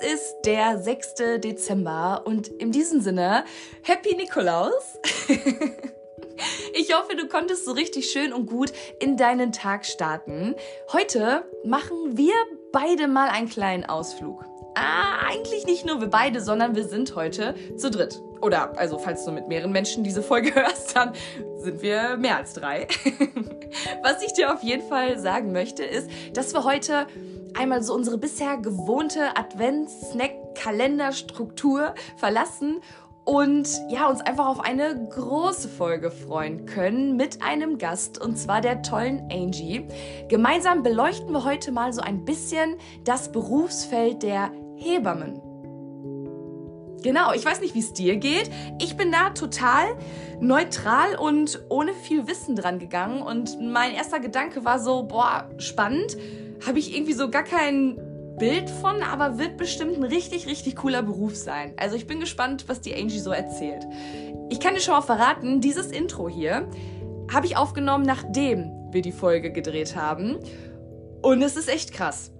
Es ist der 6. Dezember und in diesem Sinne, Happy Nikolaus! Ich hoffe, du konntest so richtig schön und gut in deinen Tag starten. Heute machen wir beide mal einen kleinen Ausflug. Ah, eigentlich nicht nur wir beide, sondern wir sind heute zu dritt. Oder, also, falls du mit mehreren Menschen diese Folge hörst, dann sind wir mehr als drei. Was ich dir auf jeden Fall sagen möchte, ist, dass wir heute einmal so unsere bisher gewohnte Advents-Snack-Kalenderstruktur verlassen und ja, uns einfach auf eine große Folge freuen können mit einem Gast und zwar der tollen Angie. Gemeinsam beleuchten wir heute mal so ein bisschen das Berufsfeld der Hebammen. Genau, ich weiß nicht, wie es dir geht. Ich bin da total neutral und ohne viel Wissen dran gegangen und mein erster Gedanke war so, boah, spannend habe ich irgendwie so gar kein Bild von, aber wird bestimmt ein richtig, richtig cooler Beruf sein. Also ich bin gespannt, was die Angie so erzählt. Ich kann dir schon mal verraten, dieses Intro hier habe ich aufgenommen, nachdem wir die Folge gedreht haben. Und es ist echt krass.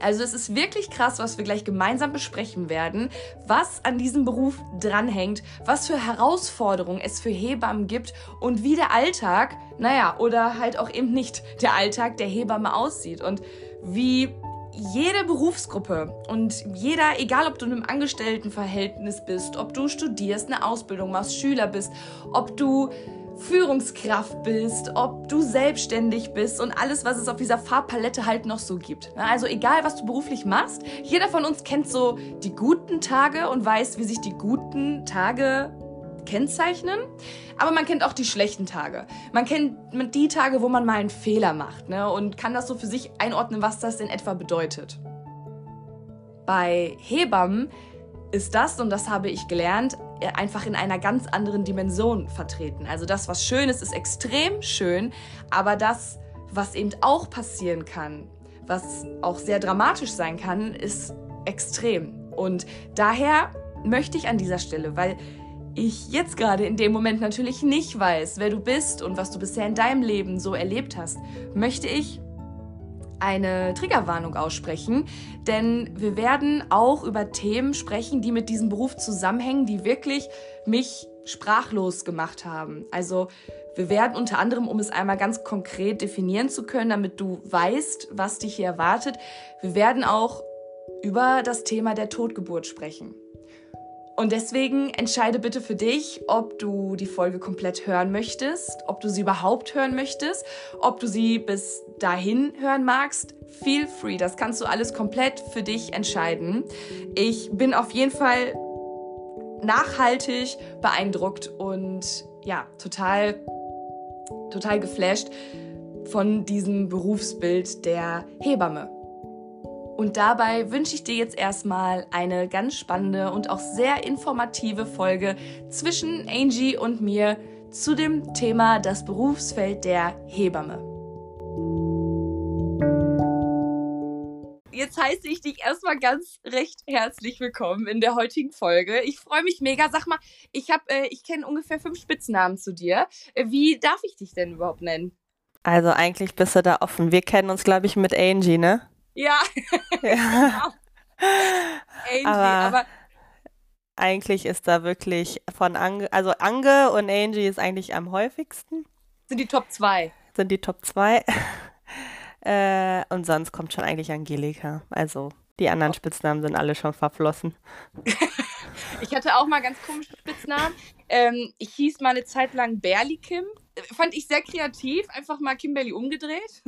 Also es ist wirklich krass, was wir gleich gemeinsam besprechen werden, was an diesem Beruf dranhängt, was für Herausforderungen es für Hebammen gibt und wie der Alltag, naja, oder halt auch eben nicht der Alltag der Hebamme aussieht. Und wie jede Berufsgruppe und jeder, egal ob du in einem Angestelltenverhältnis bist, ob du studierst, eine Ausbildung machst, Schüler bist, ob du Führungskraft bist, ob du selbstständig bist und alles, was es auf dieser Farbpalette halt noch so gibt. Also egal, was du beruflich machst, jeder von uns kennt so die guten Tage und weiß, wie sich die guten Tage kennzeichnen. Aber man kennt auch die schlechten Tage. Man kennt die Tage, wo man mal einen Fehler macht ne? und kann das so für sich einordnen, was das in etwa bedeutet. Bei Hebammen ist das, und das habe ich gelernt, äh, einfach in einer ganz anderen Dimension vertreten. Also das, was schön ist, ist extrem schön, aber das, was eben auch passieren kann, was auch sehr dramatisch sein kann, ist extrem. Und daher möchte ich an dieser Stelle, weil ich jetzt gerade in dem Moment natürlich nicht weiß, wer du bist und was du bisher in deinem Leben so erlebt hast, möchte ich eine Triggerwarnung aussprechen, denn wir werden auch über Themen sprechen, die mit diesem Beruf zusammenhängen, die wirklich mich sprachlos gemacht haben. Also wir werden unter anderem, um es einmal ganz konkret definieren zu können, damit du weißt, was dich hier erwartet, wir werden auch über das Thema der Totgeburt sprechen. Und deswegen entscheide bitte für dich, ob du die Folge komplett hören möchtest, ob du sie überhaupt hören möchtest, ob du sie bis dahin hören magst. Feel free, das kannst du alles komplett für dich entscheiden. Ich bin auf jeden Fall nachhaltig beeindruckt und ja, total, total geflasht von diesem Berufsbild der Hebamme. Und dabei wünsche ich dir jetzt erstmal eine ganz spannende und auch sehr informative Folge zwischen Angie und mir zu dem Thema das Berufsfeld der Hebamme. Jetzt heiße ich dich erstmal ganz recht herzlich willkommen in der heutigen Folge. Ich freue mich mega. Sag mal, ich habe, äh, ich kenne ungefähr fünf Spitznamen zu dir. Wie darf ich dich denn überhaupt nennen? Also eigentlich bist du da offen. Wir kennen uns, glaube ich, mit Angie, ne? Ja. ja. Angie, aber, aber, eigentlich ist da wirklich von Ange, also Ange und Angie ist eigentlich am häufigsten. Sind die Top 2. Sind die Top 2. äh, und sonst kommt schon eigentlich Angelika. Also die anderen oh. Spitznamen sind alle schon verflossen. ich hatte auch mal ganz komische Spitznamen. Ähm, ich hieß mal eine Zeit lang Berly Kim. Fand ich sehr kreativ. Einfach mal Kimberly umgedreht.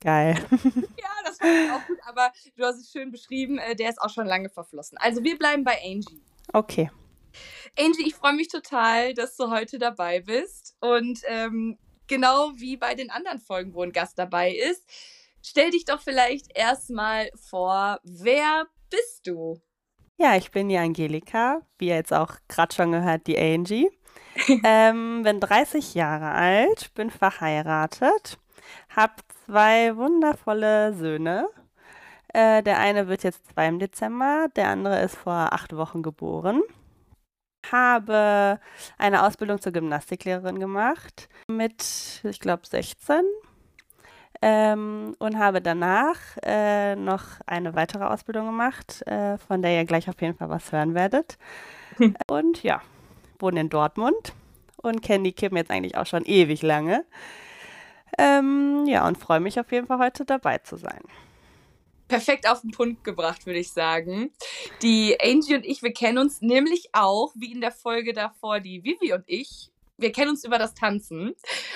Geil. ja, das fand ich auch gut, aber du hast es schön beschrieben, äh, der ist auch schon lange verflossen. Also wir bleiben bei Angie. Okay. Angie, ich freue mich total, dass du heute dabei bist. Und ähm, genau wie bei den anderen Folgen, wo ein Gast dabei ist, stell dich doch vielleicht erstmal vor, wer bist du? Ja, ich bin die Angelika, wie ihr jetzt auch gerade schon gehört, die Angie. ähm, bin 30 Jahre alt, bin verheiratet, habe zwei wundervolle Söhne. Äh, der eine wird jetzt zwei im Dezember, der andere ist vor acht Wochen geboren. Habe eine Ausbildung zur Gymnastiklehrerin gemacht mit, ich glaube, 16. ähm, und habe danach äh, noch eine weitere Ausbildung gemacht, äh, von der ihr gleich auf jeden Fall was hören werdet. Hm. Und ja, wohne in Dortmund und kenne die Kim jetzt eigentlich auch schon ewig lange. Ähm, ja, und freue mich auf jeden Fall heute dabei zu sein. Perfekt auf den Punkt gebracht, würde ich sagen. Die Angie und ich, wir kennen uns nämlich auch, wie in der Folge davor, die Vivi und ich, wir kennen uns über das Tanzen.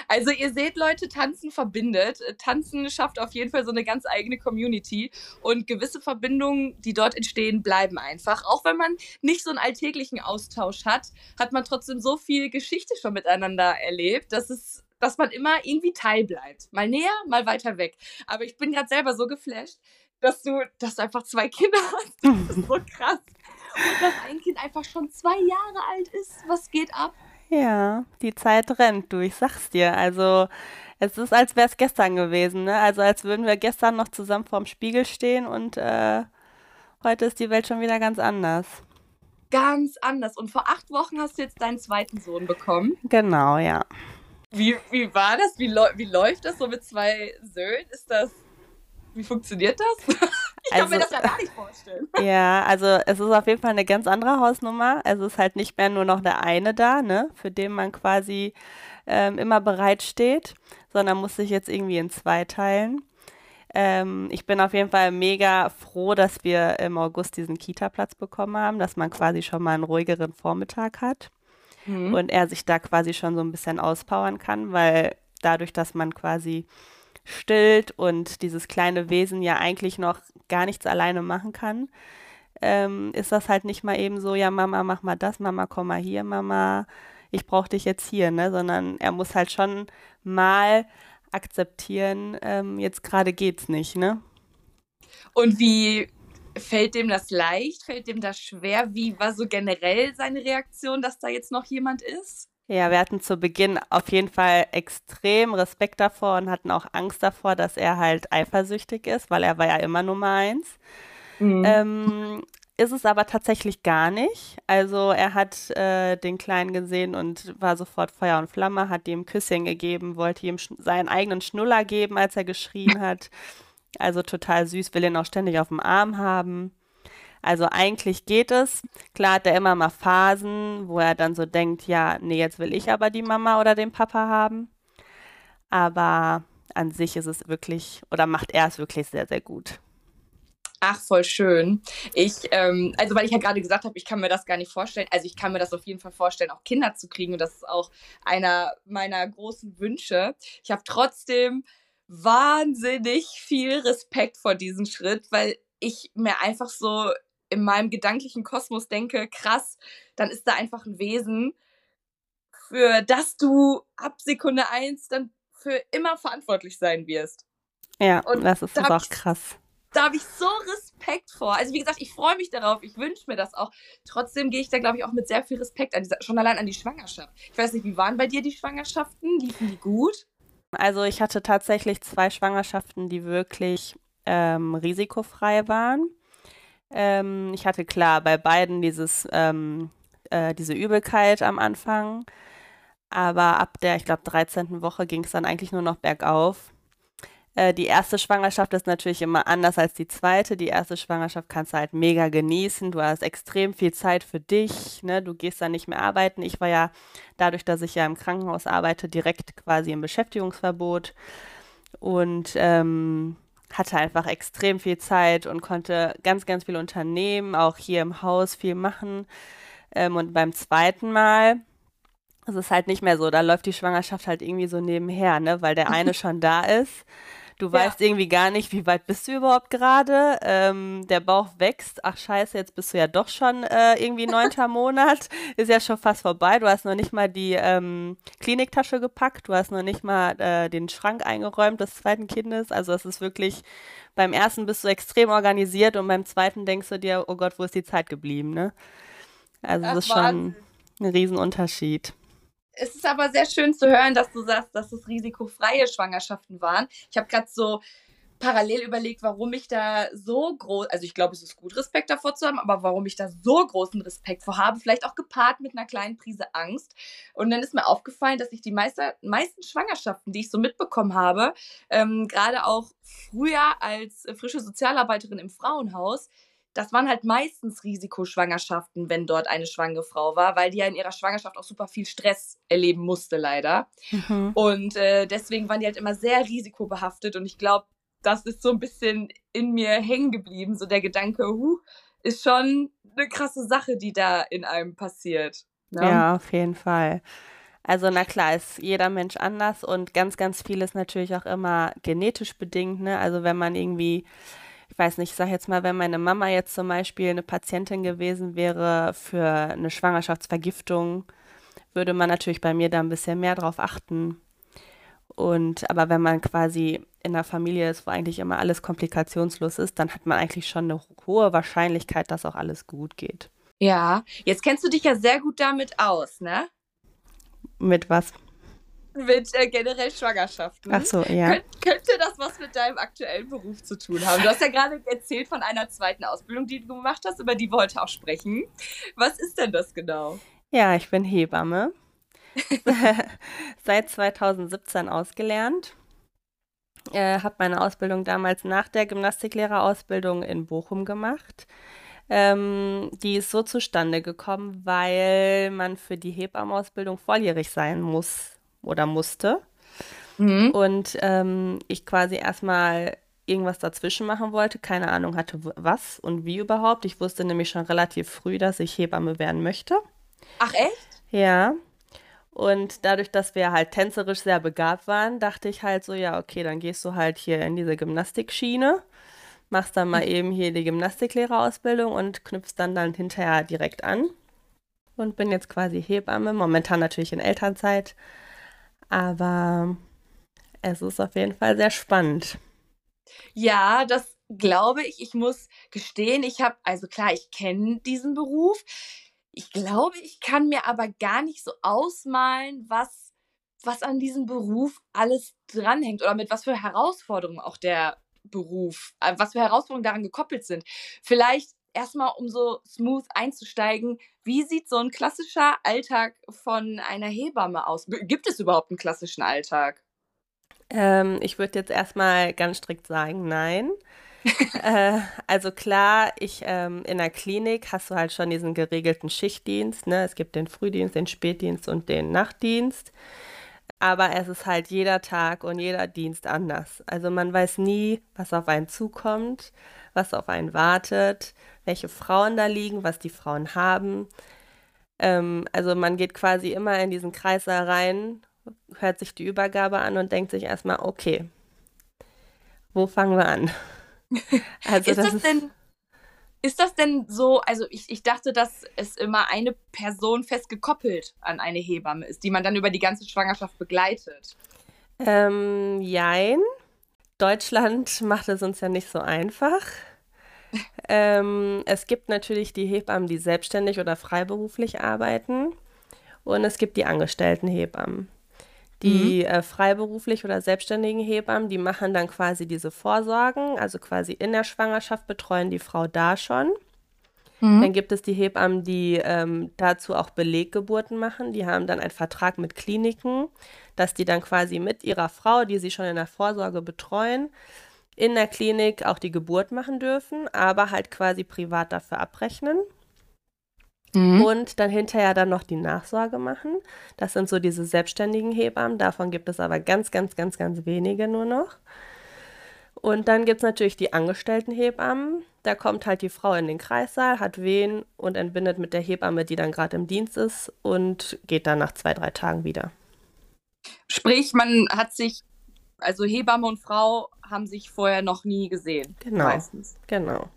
Also ihr seht, Leute, Tanzen verbindet. Tanzen schafft auf jeden Fall so eine ganz eigene Community und gewisse Verbindungen, die dort entstehen, bleiben einfach. Auch wenn man nicht so einen alltäglichen Austausch hat, hat man trotzdem so viel Geschichte schon miteinander erlebt, dass es dass man immer irgendwie teil bleibt. Mal näher, mal weiter weg. Aber ich bin gerade selber so geflasht, dass du, dass du einfach zwei Kinder hast. Das ist so krass. Und dass ein Kind einfach schon zwei Jahre alt ist. Was geht ab? Ja, die Zeit rennt, du, ich sag's dir. Also, es ist, als wäre es gestern gewesen, ne? Also, als würden wir gestern noch zusammen vorm Spiegel stehen und äh, heute ist die Welt schon wieder ganz anders. Ganz anders. Und vor acht Wochen hast du jetzt deinen zweiten Sohn bekommen. Genau, ja. Wie, wie war das? Wie, wie läuft das so mit zwei Söhnen? Ist das. Wie funktioniert das? Ich also, kann mir also das ja gar nicht vorstellen. Ja, also es ist auf jeden Fall eine ganz andere Hausnummer. Es ist halt nicht mehr nur noch der eine da, ne, für den man quasi ähm, immer bereit steht, sondern muss sich jetzt irgendwie in zwei teilen. Ähm, ich bin auf jeden Fall mega froh, dass wir im August diesen Kita-Platz bekommen haben, dass man quasi schon mal einen ruhigeren Vormittag hat mhm. und er sich da quasi schon so ein bisschen auspowern kann, weil dadurch, dass man quasi stillt und dieses kleine Wesen ja eigentlich noch gar nichts alleine machen kann, ähm, ist das halt nicht mal eben so, ja Mama, mach mal das, Mama, komm mal hier, Mama, ich brauche dich jetzt hier, ne? Sondern er muss halt schon mal akzeptieren, ähm, jetzt gerade geht's nicht, ne? Und wie fällt dem das leicht? Fällt dem das schwer? Wie war so generell seine Reaktion, dass da jetzt noch jemand ist? Ja, wir hatten zu Beginn auf jeden Fall extrem Respekt davor und hatten auch Angst davor, dass er halt eifersüchtig ist, weil er war ja immer Nummer eins. Mhm. Ähm, ist es aber tatsächlich gar nicht. Also er hat äh, den Kleinen gesehen und war sofort Feuer und Flamme, hat ihm Küsschen gegeben, wollte ihm seinen eigenen Schnuller geben, als er geschrien hat. Also total süß, will ihn auch ständig auf dem Arm haben. Also eigentlich geht es. Klar hat er immer mal Phasen, wo er dann so denkt, ja, nee, jetzt will ich aber die Mama oder den Papa haben. Aber an sich ist es wirklich, oder macht er es wirklich sehr, sehr gut. Ach, voll schön. Ich, ähm, also weil ich ja gerade gesagt habe, ich kann mir das gar nicht vorstellen. Also ich kann mir das auf jeden Fall vorstellen, auch Kinder zu kriegen. Und das ist auch einer meiner großen Wünsche. Ich habe trotzdem wahnsinnig viel Respekt vor diesem Schritt, weil ich mir einfach so in meinem gedanklichen Kosmos denke, krass, dann ist da einfach ein Wesen, für das du ab Sekunde eins dann für immer verantwortlich sein wirst. Ja, und das ist da auch ich, krass. Da habe ich so Respekt vor. Also wie gesagt, ich freue mich darauf, ich wünsche mir das auch. Trotzdem gehe ich da, glaube ich, auch mit sehr viel Respekt an dieser, schon allein an die Schwangerschaft. Ich weiß nicht, wie waren bei dir die Schwangerschaften? Liefen die gut? Also ich hatte tatsächlich zwei Schwangerschaften, die wirklich ähm, risikofrei waren. Ähm, ich hatte klar bei beiden dieses, ähm, äh, diese Übelkeit am Anfang, aber ab der, ich glaube, 13. Woche ging es dann eigentlich nur noch bergauf. Äh, die erste Schwangerschaft ist natürlich immer anders als die zweite. Die erste Schwangerschaft kannst du halt mega genießen. Du hast extrem viel Zeit für dich. Ne? Du gehst dann nicht mehr arbeiten. Ich war ja dadurch, dass ich ja im Krankenhaus arbeite, direkt quasi im Beschäftigungsverbot. Und ähm, hatte einfach extrem viel Zeit und konnte ganz, ganz viel unternehmen, auch hier im Haus viel machen. Ähm, und beim zweiten Mal ist es halt nicht mehr so, da läuft die Schwangerschaft halt irgendwie so nebenher, ne, weil der eine schon da ist Du ja. weißt irgendwie gar nicht, wie weit bist du überhaupt gerade. Ähm, der Bauch wächst. Ach scheiße, jetzt bist du ja doch schon äh, irgendwie neunter Monat. Ist ja schon fast vorbei. Du hast noch nicht mal die ähm, Kliniktasche gepackt. Du hast noch nicht mal äh, den Schrank eingeräumt des zweiten Kindes. Also es ist wirklich, beim ersten bist du extrem organisiert und beim zweiten denkst du dir, oh Gott, wo ist die Zeit geblieben, ne? Also das ist schon ein Riesenunterschied. Es ist aber sehr schön zu hören, dass du sagst, dass es risikofreie Schwangerschaften waren. Ich habe gerade so parallel überlegt, warum ich da so groß, also ich glaube, es ist gut, Respekt davor zu haben, aber warum ich da so großen Respekt vor habe, vielleicht auch gepaart mit einer kleinen Prise Angst. Und dann ist mir aufgefallen, dass ich die meiste, meisten Schwangerschaften, die ich so mitbekommen habe, ähm, gerade auch früher als frische Sozialarbeiterin im Frauenhaus, das waren halt meistens Risikoschwangerschaften, wenn dort eine schwangere Frau war, weil die ja in ihrer Schwangerschaft auch super viel Stress erleben musste, leider. Mhm. Und äh, deswegen waren die halt immer sehr risikobehaftet. Und ich glaube, das ist so ein bisschen in mir hängen geblieben. So der Gedanke, huh, ist schon eine krasse Sache, die da in einem passiert. Ne? Ja, auf jeden Fall. Also na klar, ist jeder Mensch anders und ganz, ganz viel ist natürlich auch immer genetisch bedingt. Ne? Also wenn man irgendwie ich weiß nicht, ich sage jetzt mal, wenn meine Mama jetzt zum Beispiel eine Patientin gewesen wäre für eine Schwangerschaftsvergiftung, würde man natürlich bei mir da ein bisschen mehr drauf achten. Und aber wenn man quasi in einer Familie ist, wo eigentlich immer alles komplikationslos ist, dann hat man eigentlich schon eine hohe Wahrscheinlichkeit, dass auch alles gut geht. Ja, jetzt kennst du dich ja sehr gut damit aus, ne? Mit was? Mit äh, generell Schwangerschaften. Ach so, ja. Kön könnte das was mit deinem aktuellen Beruf zu tun haben? Du hast ja gerade erzählt von einer zweiten Ausbildung, die du gemacht hast, über die wir heute auch sprechen. Was ist denn das genau? Ja, ich bin Hebamme. Seit 2017 ausgelernt. Äh, habe meine Ausbildung damals nach der Gymnastiklehrerausbildung in Bochum gemacht. Ähm, die ist so zustande gekommen, weil man für die Hebammenausbildung volljährig sein muss oder musste. Mhm. Und ähm, ich quasi erstmal irgendwas dazwischen machen wollte, keine Ahnung hatte, was und wie überhaupt. Ich wusste nämlich schon relativ früh, dass ich Hebamme werden möchte. Ach echt? Ja. Und dadurch, dass wir halt tänzerisch sehr begabt waren, dachte ich halt so, ja, okay, dann gehst du halt hier in diese Gymnastikschiene, machst dann mal mhm. eben hier die Gymnastiklehrerausbildung und knüpfst dann dann hinterher direkt an. Und bin jetzt quasi Hebamme, momentan natürlich in Elternzeit. Aber es ist auf jeden Fall sehr spannend. Ja, das glaube ich. Ich muss gestehen, ich habe, also klar, ich kenne diesen Beruf. Ich glaube, ich kann mir aber gar nicht so ausmalen, was, was an diesem Beruf alles dranhängt oder mit was für Herausforderungen auch der Beruf, äh, was für Herausforderungen daran gekoppelt sind. Vielleicht erstmal, um so smooth einzusteigen, wie sieht so ein klassischer Alltag von einer Hebamme aus? Gibt es überhaupt einen klassischen Alltag? Ähm, ich würde jetzt erstmal ganz strikt sagen, nein. äh, also klar, ich ähm, in der Klinik hast du halt schon diesen geregelten Schichtdienst. Ne? Es gibt den Frühdienst, den Spätdienst und den Nachtdienst. Aber es ist halt jeder Tag und jeder Dienst anders. Also man weiß nie, was auf einen zukommt, was auf einen wartet welche Frauen da liegen, was die Frauen haben. Ähm, also man geht quasi immer in diesen Kreis da rein, hört sich die Übergabe an und denkt sich erstmal, okay, wo fangen wir an? Also ist das, das ist denn ist das denn so, also ich, ich dachte, dass es immer eine Person fest gekoppelt an eine Hebamme ist, die man dann über die ganze Schwangerschaft begleitet? Ähm, jein. Deutschland macht es uns ja nicht so einfach. Ähm, es gibt natürlich die Hebammen, die selbstständig oder freiberuflich arbeiten. Und es gibt die angestellten Hebammen. Die mhm. äh, freiberuflich oder selbstständigen Hebammen, die machen dann quasi diese Vorsorgen, also quasi in der Schwangerschaft betreuen die Frau da schon. Mhm. Dann gibt es die Hebammen, die ähm, dazu auch Beleggeburten machen. Die haben dann einen Vertrag mit Kliniken, dass die dann quasi mit ihrer Frau, die sie schon in der Vorsorge betreuen, in der Klinik auch die Geburt machen dürfen, aber halt quasi privat dafür abrechnen. Mhm. Und dann hinterher dann noch die Nachsorge machen. Das sind so diese selbstständigen Hebammen. Davon gibt es aber ganz, ganz, ganz, ganz wenige nur noch. Und dann gibt es natürlich die angestellten Hebammen. Da kommt halt die Frau in den Kreissaal, hat Wehen und entbindet mit der Hebamme, die dann gerade im Dienst ist und geht dann nach zwei, drei Tagen wieder. Sprich, man hat sich also Hebamme und Frau haben sich vorher noch nie gesehen. Genau. Meistens. Genau.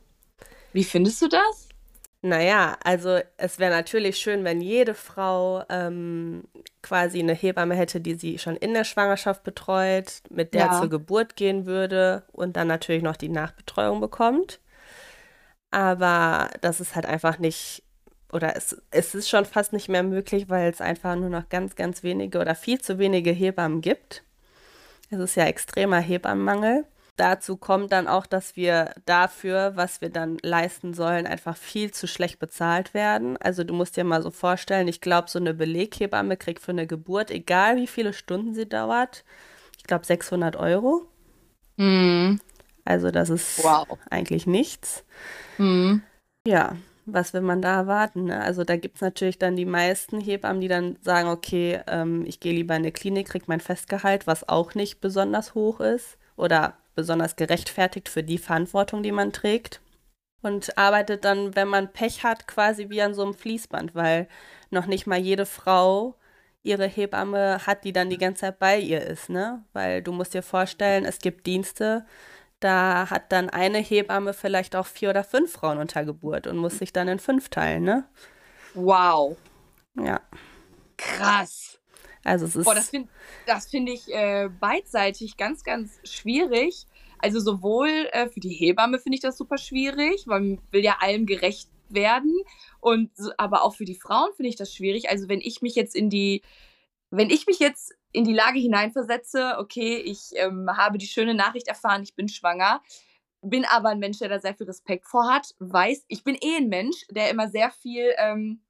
Wie findest du das? Naja, also es wäre natürlich schön, wenn jede Frau ähm, quasi eine Hebamme hätte, die sie schon in der Schwangerschaft betreut, mit der ja. zur Geburt gehen würde und dann natürlich noch die Nachbetreuung bekommt. Aber das ist halt einfach nicht, oder es, es ist schon fast nicht mehr möglich, weil es einfach nur noch ganz, ganz wenige oder viel zu wenige Hebammen gibt. Es ist ja extremer Hebammenmangel. dazu kommt dann auch, dass wir dafür, was wir dann leisten sollen, einfach viel zu schlecht bezahlt werden. Also du musst dir mal so vorstellen, ich glaube, so eine Beleghebamme kriegt für eine Geburt, egal wie viele Stunden sie dauert, ich glaube 600 Euro. Mhm. Also das ist Wow. eigentlich nichts. Mhm. Ja, was will man da erwarten? Ne? Also da gibt es natürlich dann die meisten Hebammen, die dann sagen, okay, ähm, ich gehe lieber in eine Klinik, kriege mein Festgehalt, was auch nicht besonders hoch ist oder besonders gerechtfertigt für die Verantwortung, die man trägt. Und arbeitet dann, wenn man Pech hat, quasi wie an so einem Fließband, weil noch nicht mal jede Frau ihre Hebamme hat, die dann die ganze Zeit bei ihr ist, ne? Weil du musst dir vorstellen, es gibt Dienste, da hat dann eine Hebamme vielleicht auch vier oder fünf Frauen unter Geburt und muss sich dann in fünf teilen, ne? Wow. Ja, Krass. also es ist. Boah, das finde find ich äh, beidseitig ganz, ganz schwierig. Also sowohl äh, für die Hebamme finde ich das super schwierig, weil man will ja allem gerecht werden. Und aber auch für die Frauen finde ich das schwierig. Also wenn ich mich jetzt in die, wenn ich mich jetzt in die Lage hineinversetze, okay, ich ähm, habe die schöne Nachricht erfahren, ich bin schwanger, bin aber ein Mensch, der da sehr viel Respekt vor hat, weiß, ich bin eh ein Mensch, der immer sehr viel, ähm,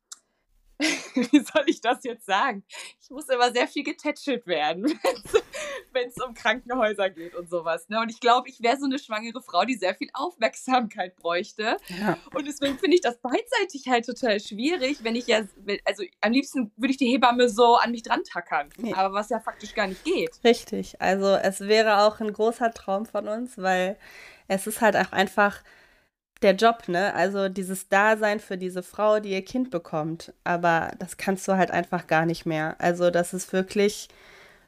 wie soll ich das jetzt sagen? Ich muss immer sehr viel getätschelt werden, wenn es um Krankenhäuser geht und sowas. Ne? Und ich glaube, ich wäre so eine schwangere Frau, die sehr viel Aufmerksamkeit bräuchte. Ja, Und deswegen finde ich das beidseitig halt total schwierig, wenn ich ja, also am liebsten würde ich die Hebamme so an mich dran tackern. Ja. Aber was ja faktisch gar nicht geht. richtig. Also es wäre auch ein großer Traum von uns, weil es ist halt auch einfach der Job, ne? Also dieses Dasein für diese Frau, die ihr Kind bekommt. Aber das kannst du halt einfach gar nicht mehr. Also das ist wirklich,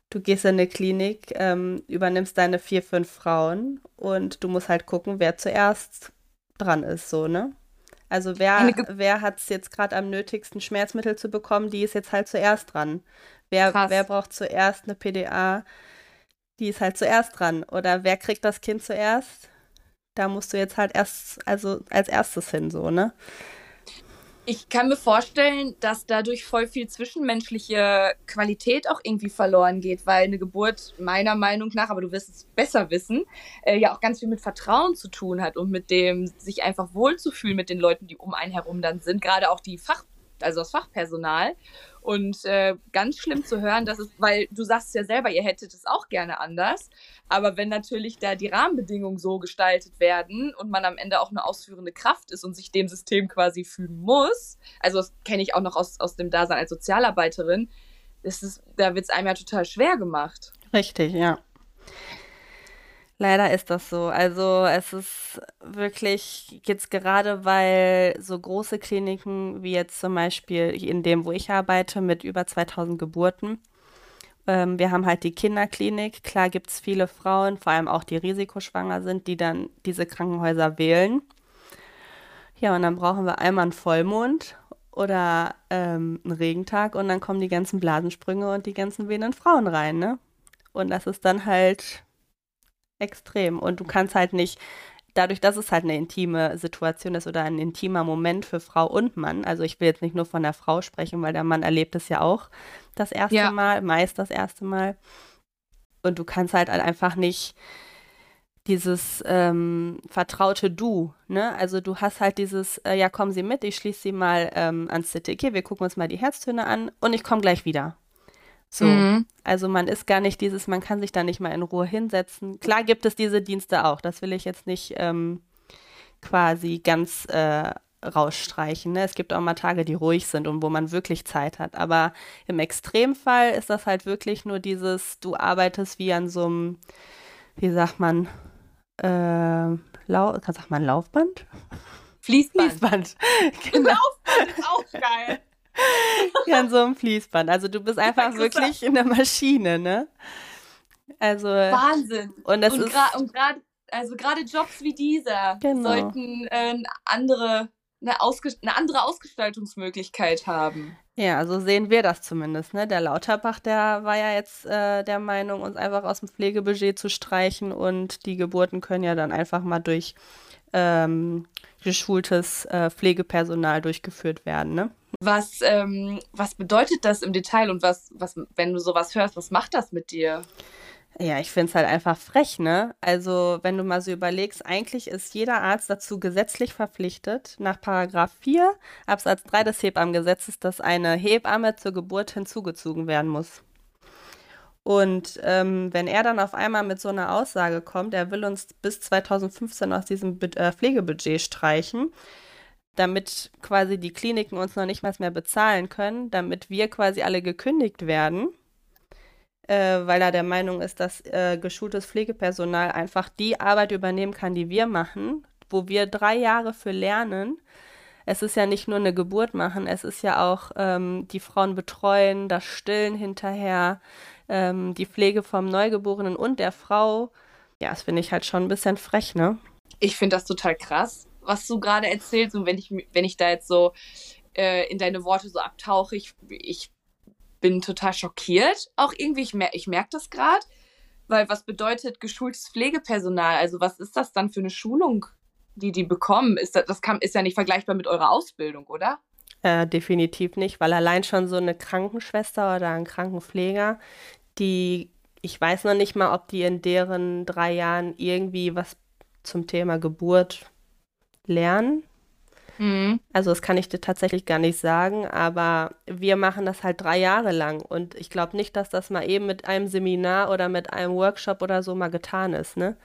du gehst in eine Klinik, ähm, übernimmst deine vier, fünf Frauen und du musst halt gucken, wer zuerst dran ist, so, ne? Also wer, wer hat es jetzt gerade am nötigsten, Schmerzmittel zu bekommen, die ist jetzt halt zuerst dran. Wer, Krass. wer braucht zuerst eine PDA, die ist halt zuerst dran. Oder wer kriegt das Kind zuerst? Da musst du jetzt halt erst, also als erstes hin, so, ne? Ich kann mir vorstellen, dass dadurch voll viel zwischenmenschliche Qualität auch irgendwie verloren geht, weil eine Geburt meiner Meinung nach, aber du wirst es besser wissen, äh, ja auch ganz viel mit Vertrauen zu tun hat und mit dem sich einfach wohlzufühlen mit den Leuten, die um einen herum dann sind, gerade auch die Fach, also das Fachpersonal. Und äh, ganz schlimm zu hören, dass es, weil du sagst ja selber, ihr hättet es auch gerne anders, aber wenn natürlich da die Rahmenbedingungen so gestaltet werden und man am Ende auch eine ausführende Kraft ist und sich dem System quasi fügen muss, also das kenne ich auch noch aus, aus dem Dasein als Sozialarbeiterin, das ist, da wird es einem ja total schwer gemacht. Richtig, ja. Leider ist das so. Also es ist wirklich jetzt gerade, weil so große Kliniken wie jetzt zum Beispiel in dem, wo ich arbeite, mit über 2000 Geburten. Ähm, wir haben halt die Kinderklinik. Klar gibt es viele Frauen, vor allem auch die risikoschwanger sind, die dann diese Krankenhäuser wählen. Ja, und dann brauchen wir einmal einen Vollmond oder ähm, einen Regentag und dann kommen die ganzen Blasensprünge und die ganzen wehenden Frauen rein, ne? Und das ist dann halt extrem. Und du kannst halt nicht, dadurch, dass es halt eine intime Situation ist oder ein intimer Moment für Frau und Mann, also ich will jetzt nicht nur von der Frau sprechen, weil der Mann erlebt es ja auch das erste Ja. Mal, meist das erste Mal. Und du kannst halt einfach nicht dieses ähm, vertraute Du, ne? Also du hast halt dieses, äh, ja, kommen Sie mit, ich schließe Sie mal ähm, ans CTG, wir gucken uns mal die Herztöne an und ich komme gleich wieder. So. Mhm. Also man ist gar nicht dieses, man kann sich da nicht mal in Ruhe hinsetzen. Klar gibt es diese Dienste auch, das will ich jetzt nicht ähm, quasi ganz äh, rausstreichen. Ne? Es gibt auch mal Tage, die ruhig sind und wo man wirklich Zeit hat. Aber im Extremfall ist das halt wirklich nur dieses, du arbeitest wie an so einem, wie sagt man, äh, Lau sagt man Laufband? Fließband. Fließband. genau. Das ist auch geil. Wie an so einem Fließband. Also du bist einfach Interessant. wirklich eine Maschine, ne? Also Wahnsinn. und das und ist und gerade also gerade Jobs wie dieser Genau. sollten äh, eine andere eine, eine andere Ausgestaltungsmöglichkeit haben. Ja, so sehen wir das zumindest. Ne? Der Lauterbach, der war ja jetzt äh, der Meinung, uns einfach aus dem Pflegebudget zu streichen und die Geburten können ja dann einfach mal durch ähm, geschultes äh, Pflegepersonal durchgeführt werden. Ne? Was, ähm, was bedeutet das im Detail und was, was, wenn du sowas hörst, was macht das mit dir? Ja, ich finde es halt einfach frech, ne? Also, wenn du mal so überlegst, eigentlich ist jeder Arzt dazu gesetzlich verpflichtet, nach Paragraph 4 Absatz 3 des Hebammengesetzes, dass eine Hebamme zur Geburt hinzugezogen werden muss. Und ähm, wenn er dann auf einmal mit so einer Aussage kommt, er will uns bis 2015 aus diesem Be äh, Pflegebudget streichen, damit quasi die Kliniken uns noch nicht mal mehr bezahlen können, damit wir quasi alle gekündigt werden äh, weil er der Meinung ist, dass äh, geschultes Pflegepersonal einfach die Arbeit übernehmen kann, die wir machen, wo wir drei Jahre für lernen. Es ist ja nicht nur eine Geburt machen, es ist ja auch ähm, die Frauen betreuen, das Stillen hinterher, ähm, die Pflege vom Neugeborenen und der Frau. Ja, das finde ich halt schon ein bisschen frech, ne? Ich finde das total krass, was du gerade erzählst. Und wenn ich, wenn ich da jetzt so äh, in deine Worte so abtauche, ich, ich bin total schockiert. Auch irgendwie, ich, mer ich merke das gerade, weil was bedeutet geschultes Pflegepersonal? Also was ist das dann für eine Schulung, die die bekommen? Ist das, das kann, ist ja nicht vergleichbar mit eurer Ausbildung, oder? Äh, definitiv nicht, weil allein schon so eine Krankenschwester oder ein Krankenpfleger, die, ich weiß noch nicht mal, ob die in deren drei Jahren irgendwie was zum Thema Geburt lernen. Mhm. Also das kann ich dir tatsächlich gar nicht sagen, aber wir machen das halt drei Jahre lang und ich glaube nicht, dass das mal eben mit einem Seminar oder mit einem Workshop oder so mal getan ist, ne?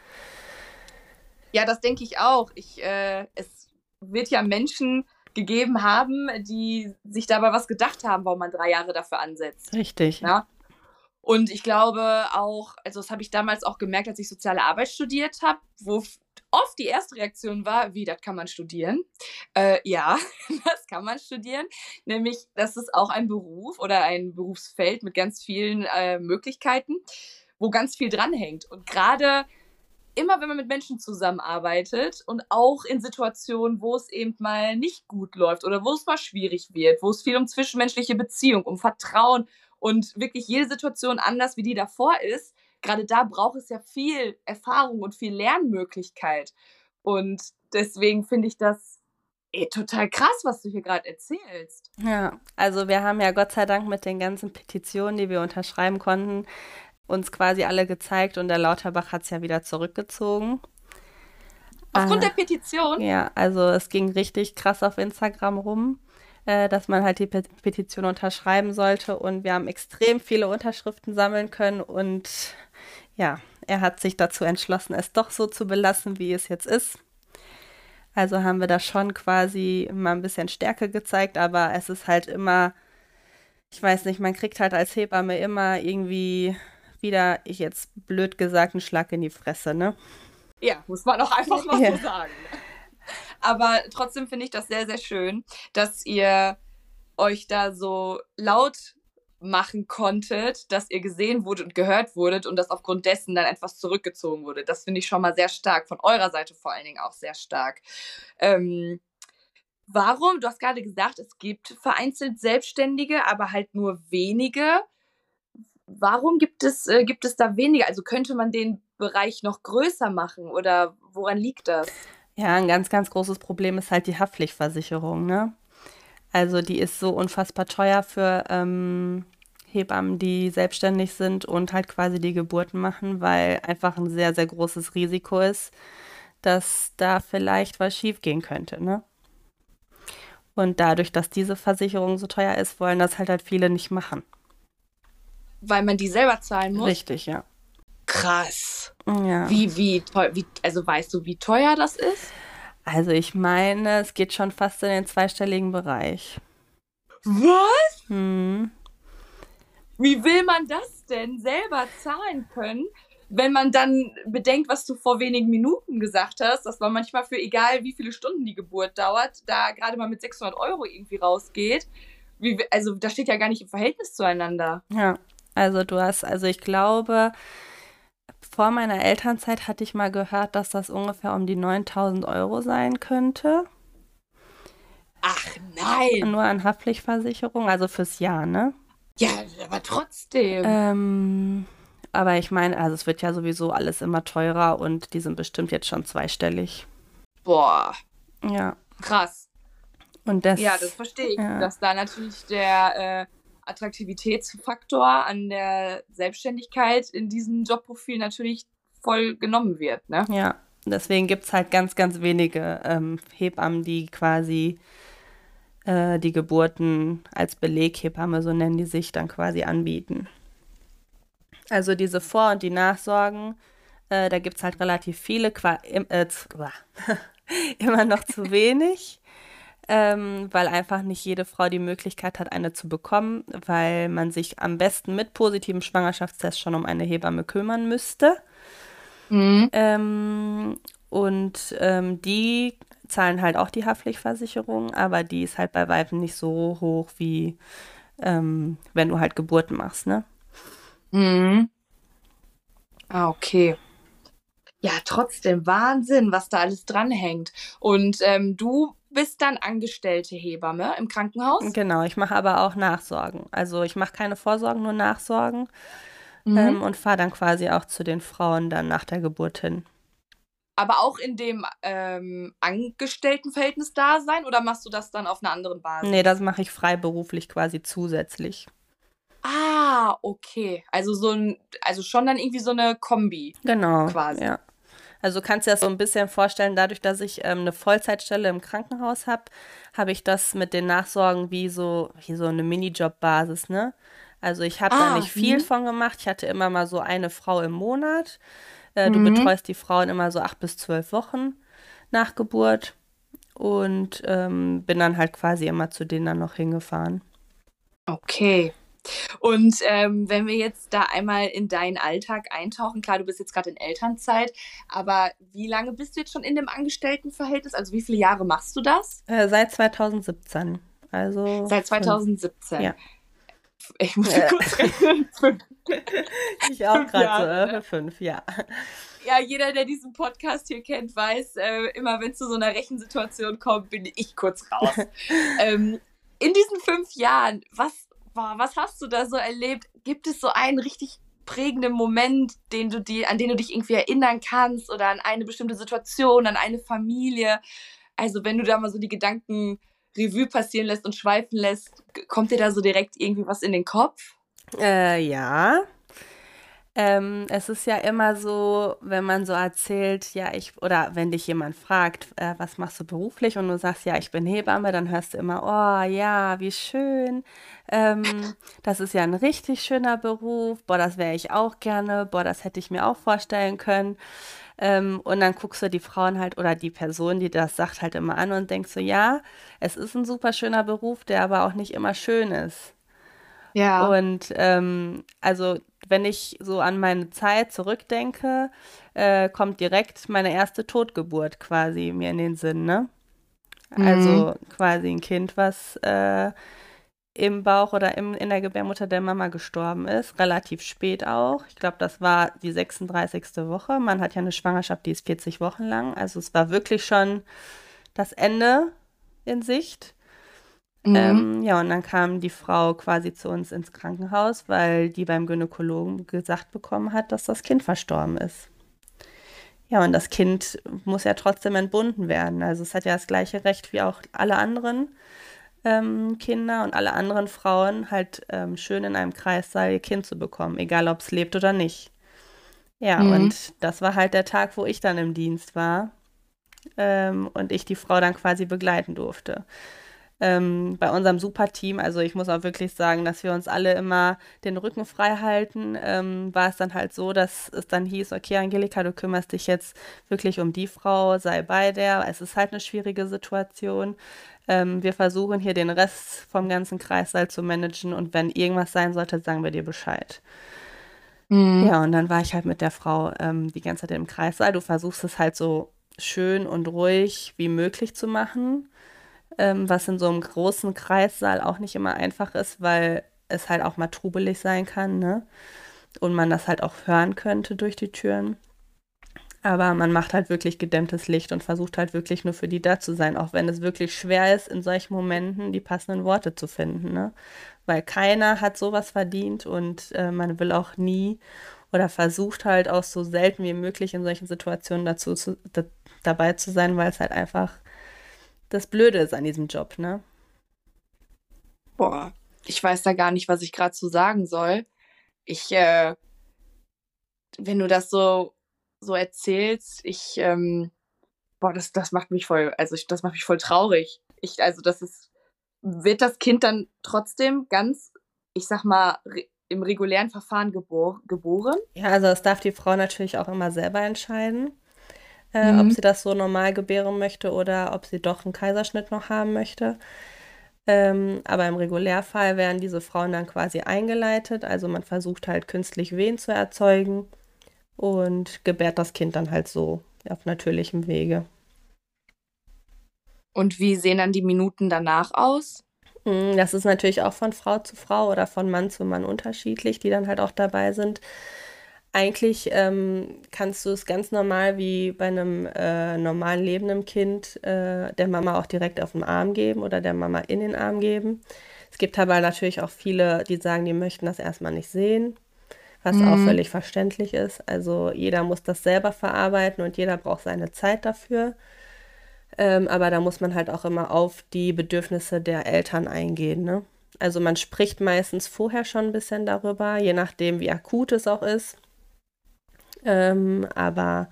Ja, das denke ich auch. Ich, äh, es wird ja Menschen gegeben haben, die sich dabei was gedacht haben, warum man drei Jahre dafür ansetzt. Richtig. Ja? Und ich glaube auch, also das habe ich damals auch gemerkt, als ich soziale Arbeit studiert habe, wo oft die erste Reaktion war, wie, das kann man studieren. Äh, ja, das kann man studieren. Nämlich, das ist auch ein Beruf oder ein Berufsfeld mit ganz vielen äh, Möglichkeiten, wo ganz viel dranhängt. Und gerade immer, wenn man mit Menschen zusammenarbeitet und auch in Situationen, wo es eben mal nicht gut läuft oder wo es mal schwierig wird, wo es viel um zwischenmenschliche Beziehung, um Vertrauen und wirklich jede Situation anders, wie die davor ist, gerade da braucht es ja viel Erfahrung und viel Lernmöglichkeit. Und deswegen finde ich das ey, total krass, was du hier gerade erzählst. Ja, also wir haben ja Gott sei Dank mit den ganzen Petitionen, die wir unterschreiben konnten, uns quasi alle gezeigt und der Lauterbach hat es ja wieder zurückgezogen. Aufgrund äh, der Petition? Ja, also es ging richtig krass auf Instagram rum äh, dass man halt die Petition unterschreiben sollte. Und wir haben extrem viele Unterschriften sammeln können. Und ja, er hat sich dazu entschlossen, es doch so zu belassen, wie es jetzt ist. Also haben wir da schon quasi mal ein bisschen Stärke gezeigt, aber es ist halt immer, ich weiß nicht, man kriegt halt als Hebamme immer irgendwie wieder, ich jetzt blöd gesagt, einen Schlag in die Fresse, ne? Ja, muss man auch einfach mal ja. so sagen. Aber trotzdem finde ich das sehr, sehr schön, dass ihr euch da so laut machen konntet, dass ihr gesehen wurdet und gehört wurdet und dass aufgrund dessen dann etwas zurückgezogen wurde. Das finde ich schon mal sehr stark, von eurer Seite vor allen Dingen auch sehr stark. Ähm, warum, du hast gerade gesagt, es gibt vereinzelt Selbstständige, aber halt nur wenige. Warum gibt es, äh, gibt es da weniger? Also könnte man den Bereich noch größer machen oder woran liegt das? Ja, ein ganz, ganz großes Problem ist halt die Haftpflichtversicherung, ne? Also die ist so unfassbar teuer für ähm, Hebammen, die selbstständig sind und halt quasi die Geburten machen, weil einfach ein sehr, sehr großes Risiko ist, dass da vielleicht was schiefgehen könnte, ne? Und dadurch, dass diese Versicherung so teuer ist, wollen das halt halt viele nicht machen. Weil man die selber zahlen muss? Richtig, ja. Krass. Ja. Wie, wie, wie, also weißt du, wie teuer das ist? Also ich meine, es geht schon fast in den zweistelligen Bereich. Was? Hm. Wie will man das denn selber zahlen können, wenn man dann bedenkt, was du vor wenigen Minuten gesagt hast, dass man manchmal für egal wie viele Stunden die Geburt dauert, da gerade mal mit 600 Euro irgendwie rausgeht? Wie, also das steht ja gar nicht im Verhältnis zueinander. Ja, also du hast, also ich glaube, vor meiner Elternzeit hatte ich mal gehört, dass das ungefähr um die 9000 Euro sein könnte. Ach nein! Nur an Haftpflichtversicherung, also fürs Jahr, ne? Ja, aber trotzdem. Ähm, aber ich meine, also es wird ja sowieso alles immer teurer und die sind bestimmt jetzt schon zweistellig. Boah. Ja. Krass. Und das, ja, das verstehe ich, ja. dass da natürlich der, äh, Attraktivitätsfaktor an der Selbstständigkeit in diesem Jobprofil natürlich voll genommen wird. Ne? Ja, deswegen gibt es halt ganz, ganz wenige ähm, Hebammen, die quasi äh, die Geburten als Beleghebamme, so nennen die sich, dann quasi anbieten. Also diese Vor- und die Nachsorgen, äh, da gibt es halt relativ viele, äh, immer noch zu wenig, ähm, weil einfach nicht jede Frau die Möglichkeit hat, eine zu bekommen, weil man sich am besten mit positivem Schwangerschaftstest schon um eine Hebamme kümmern müsste. Mhm. Ähm, und ähm, die zahlen halt auch die Haftpflichtversicherung, aber die ist halt bei Weiben nicht so hoch wie ähm, wenn du halt Geburten machst, ne? Mhm. Ah, okay. Ja, trotzdem Wahnsinn, was da alles dranhängt. Und ähm, du bist dann angestellte Hebamme im Krankenhaus? Genau, ich mache aber auch Nachsorgen. Also ich mache keine Vorsorgen, nur Nachsorgen mhm. ähm, und fahre dann quasi auch zu den Frauen dann nach der Geburt hin. Aber auch in dem ähm, Angestelltenverhältnis da sein oder machst du das dann auf einer anderen Basis? Nee, das mache ich freiberuflich quasi zusätzlich. Ah, okay. Also so ein, also schon dann irgendwie so eine Kombi. Genau. Quasi. Ja. Also kannst du dir das so ein bisschen vorstellen, dadurch, dass ich ähm, eine Vollzeitstelle im Krankenhaus habe, habe ich das mit den Nachsorgen wie so, wie so eine Minijob-Basis, ne? Also ich habe ah, da nicht viel mh. von gemacht. Ich hatte immer mal so eine Frau im Monat. Äh, du mhm. betreust die Frauen immer so acht bis zwölf Wochen nach Geburt und ähm, bin dann halt quasi immer zu denen dann noch hingefahren. Okay. Und ähm, wenn wir jetzt da einmal in deinen Alltag eintauchen, klar, du bist jetzt gerade in Elternzeit, aber wie lange bist du jetzt schon in dem Angestelltenverhältnis? Also wie viele Jahre machst du das? Äh, seit 2017. Also seit 2017. Ja. Ich muss äh. kurz rechnen. ich auch gerade so, äh, fünf, ja. Ja, jeder, der diesen Podcast hier kennt, weiß, äh, immer wenn es zu so einer Rechensituation kommt, bin ich kurz raus. ähm, in diesen fünf Jahren, was, boah, was hast du da so erlebt? Gibt es so einen richtig prägenden Moment, den du dir, an den du dich irgendwie erinnern kannst oder an eine bestimmte Situation, an eine Familie? Also wenn du da mal so die Gedanken Revue passieren lässt und schweifen lässt, kommt dir da so direkt irgendwie was in den Kopf? Äh, ja. Ähm, es ist ja immer so, wenn man so erzählt, ja, ich, oder wenn dich jemand fragt, äh, was machst du beruflich und du sagst, ja, ich bin Hebamme, dann hörst du immer, oh ja, wie schön, ähm, das ist ja ein richtig schöner Beruf, boah, das wäre ich auch gerne, boah, das hätte ich mir auch vorstellen können. Ähm, und dann guckst du die Frauen halt oder die Person, die das sagt, halt immer an und denkst so, ja, es ist ein super schöner Beruf, der aber auch nicht immer schön ist. Ja. Und ähm, also, wenn ich so an meine Zeit zurückdenke, äh, kommt direkt meine erste Totgeburt quasi mir in den Sinn, ne? Also mhm. Also quasi ein Kind, was äh, im Bauch oder im, in der Gebärmutter der Mama gestorben ist, relativ spät auch. Ich glaube, das war die 36. Woche. Man hat ja eine Schwangerschaft, die ist 40 Wochen lang. Also es war wirklich schon das Ende in Sicht. Mhm. Ähm, ja, und dann kam die Frau quasi zu uns ins Krankenhaus, weil die beim Gynäkologen gesagt bekommen hat, dass das Kind verstorben ist. Ja, und das Kind muss ja trotzdem entbunden werden. Also es hat ja das gleiche Recht wie auch alle anderen ähm, Kinder und alle anderen Frauen halt ähm, schön in einem Kreissaal ihr Kind zu bekommen, egal ob es lebt oder nicht. Ja, mhm. und das war halt der Tag, wo ich dann im Dienst war ähm, und ich die Frau dann quasi begleiten durfte ähm, bei unserem Superteam, also ich muss auch wirklich sagen, dass wir uns alle immer den Rücken frei halten, ähm, war es dann halt so, dass es dann hieß, okay, Angelika, du kümmerst dich jetzt wirklich um die Frau, sei bei der. Es ist halt eine schwierige Situation. Ähm, wir versuchen hier den Rest vom ganzen Kreissaal zu managen und wenn irgendwas sein sollte, sagen wir dir Bescheid. Mhm. Ja, und dann war ich halt mit der Frau ähm, die ganze Zeit im Kreissaal. Du versuchst es halt so schön und ruhig wie möglich zu machen ähm, was in so einem großen Kreissaal auch nicht immer einfach ist, weil es halt auch mal trubelig sein kann, ne? Und man das halt auch hören könnte durch die Türen. Aber man macht halt wirklich gedämmtes Licht und versucht halt wirklich nur für die da zu sein, auch wenn es wirklich schwer ist, in solchen Momenten die passenden Worte zu finden, ne? Weil keiner hat sowas verdient und äh, man will auch nie oder versucht halt auch so selten wie möglich in solchen Situationen dazu zu, da, dabei zu sein, weil es halt einfach das Blöde ist an diesem Job, ne? Boah. ich weiß da gar nicht, was ich gerade zu sagen soll. Ich, äh, wenn du das so, so erzählst, ich, ähm, boah, das, das macht mich voll, also ich, das macht mich voll traurig. Ich, also das ist, wird das Kind dann trotzdem ganz, ich sag mal, re im regulären Verfahren gebor geboren? Ja, also das darf die Frau natürlich auch immer selber entscheiden, äh, mhm. ob sie das so normal gebären möchte oder ob sie doch einen Kaiserschnitt noch haben möchte. Ähm, aber im Regulärfall werden diese Frauen dann quasi eingeleitet. Also man versucht halt künstlich Wehen zu erzeugen und gebärt das Kind dann halt so auf natürlichem Wege. Und wie sehen dann die Minuten danach aus? Hm, das ist natürlich auch von Frau zu Frau oder von Mann zu Mann unterschiedlich, die dann halt auch dabei sind. Eigentlich ähm, kannst du es ganz normal wie bei einem äh, normalen lebenden Kind äh, der Mama auch direkt auf den Arm geben oder der Mama in den Arm geben. Es gibt aber natürlich auch viele, die sagen, die möchten das erstmal nicht sehen, was mhm. auch völlig verständlich ist. Also jeder muss das selber verarbeiten und jeder braucht seine Zeit dafür. Ähm, aber da muss man halt auch immer auf die Bedürfnisse der Eltern eingehen. Ne? Also man spricht meistens vorher schon ein bisschen darüber, je nachdem, wie akut es auch ist. Ähm, aber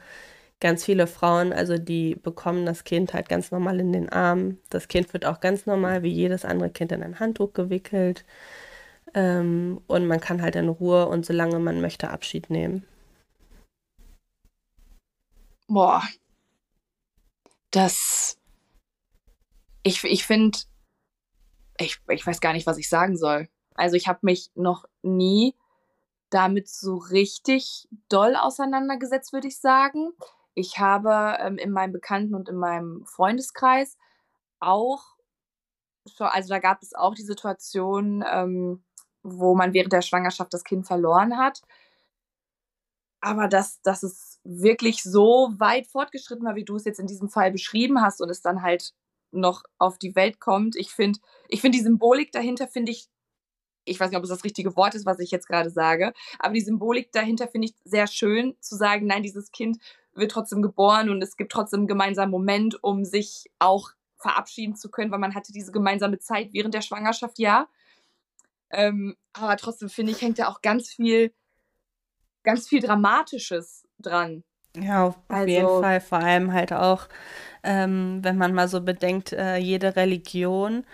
ganz viele Frauen, also die bekommen das Kind halt ganz normal in den Arm. Das Kind wird auch ganz normal wie jedes andere Kind in ein Handtuch gewickelt. Ähm, und man kann halt in Ruhe und solange man möchte Abschied nehmen. Boah. Das. Ich, ich finde. Ich, ich weiß gar nicht, was ich sagen soll. Also ich habe mich noch nie damit so richtig doll auseinandergesetzt, würde ich sagen. Ich habe ähm, in meinem Bekannten- und in meinem Freundeskreis auch, also da gab es auch die Situation, ähm, wo man während der Schwangerschaft das Kind verloren hat. Aber dass, dass es wirklich so weit fortgeschritten war, wie du es jetzt in diesem Fall beschrieben hast und es dann halt noch auf die Welt kommt. Ich finde, ich finde die Symbolik dahinter finde ich ich weiß nicht, ob es das richtige Wort ist, was ich jetzt gerade sage, aber die Symbolik dahinter finde ich sehr schön, zu sagen, nein, dieses Kind wird trotzdem geboren und es gibt trotzdem einen gemeinsamen Moment, um sich auch verabschieden zu können, weil man hatte diese gemeinsame Zeit während der Schwangerschaft, ja. Ähm, aber trotzdem finde ich, hängt da auch ganz viel, ganz viel Dramatisches dran. Ja, auf also, jeden Fall. Vor allem halt auch, ähm, wenn man mal so bedenkt, äh, jede Religion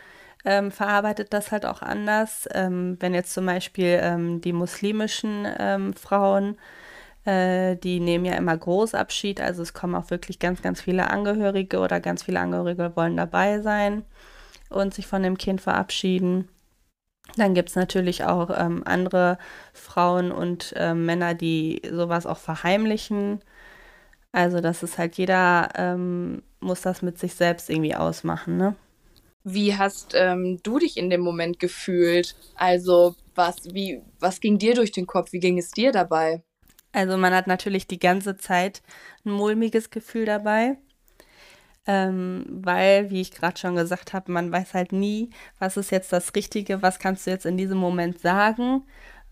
ähm, verarbeitet das halt auch anders. Ähm, wenn jetzt zum Beispiel ähm, die muslimischen ähm, Frauen, äh, die nehmen ja immer Großabschied, also es kommen auch wirklich ganz, ganz viele Angehörige oder ganz viele Angehörige wollen dabei sein und sich von dem Kind verabschieden. Dann gibt es natürlich auch ähm, andere Frauen und äh, Männer, die sowas auch verheimlichen. Also das ist halt jeder ähm, muss das mit sich selbst irgendwie ausmachen, ne? Wie hast ähm, du dich in dem Moment gefühlt? Also, was, wie, was ging dir durch den Kopf? Wie ging es dir dabei? Also, man hat natürlich die ganze Zeit ein mulmiges Gefühl dabei. Ähm, weil, wie ich gerade schon gesagt habe, man weiß halt nie, was ist jetzt das Richtige, was kannst du jetzt in diesem Moment sagen.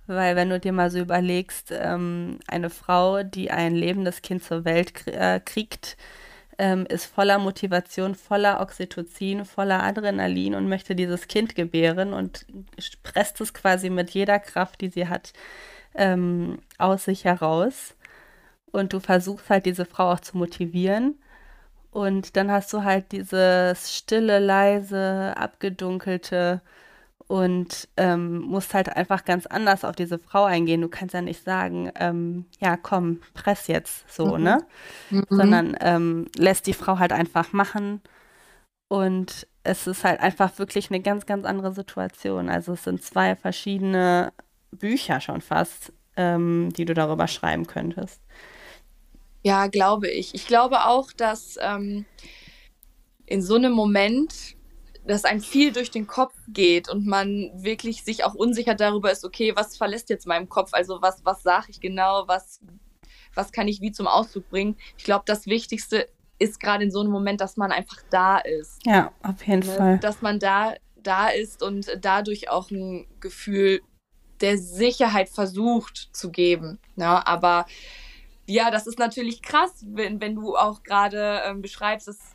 Weil wenn du dir mal so überlegst, ähm, eine Frau, die ein lebendes Kind zur Welt äh, kriegt, ähm, ist voller Motivation, voller Oxytocin, voller Adrenalin und möchte dieses Kind gebären und presst es quasi mit jeder Kraft, die sie hat, ähm, aus sich heraus. Und du versuchst halt diese Frau auch zu motivieren. Und dann hast du halt dieses stille, leise, abgedunkelte und ähm, musst halt einfach ganz anders auf diese Frau eingehen. Du kannst ja nicht sagen, ähm, ja, komm, press jetzt so, mhm. ne? Mhm. Sondern ähm, lässt die Frau halt einfach machen und es ist halt einfach wirklich eine ganz, ganz andere Situation. Also es sind zwei verschiedene Bücher schon fast, ähm, die du darüber schreiben könntest. Ja, glaube ich. Ich glaube auch, dass ähm, in so einem Moment dass einem viel durch den Kopf geht und man wirklich sich auch unsicher darüber ist, okay, was verlässt jetzt meinem Kopf? Also was, was sage ich genau? Was, was kann ich wie zum Ausdruck bringen? Ich glaube, das Wichtigste ist gerade in so einem Moment, dass man einfach da ist. Ja, auf jeden ne? Fall. Dass man da, da ist und dadurch auch ein Gefühl der Sicherheit versucht zu geben. Ne? Aber ja, das ist natürlich krass, wenn, wenn du auch gerade ähm, beschreibst, dass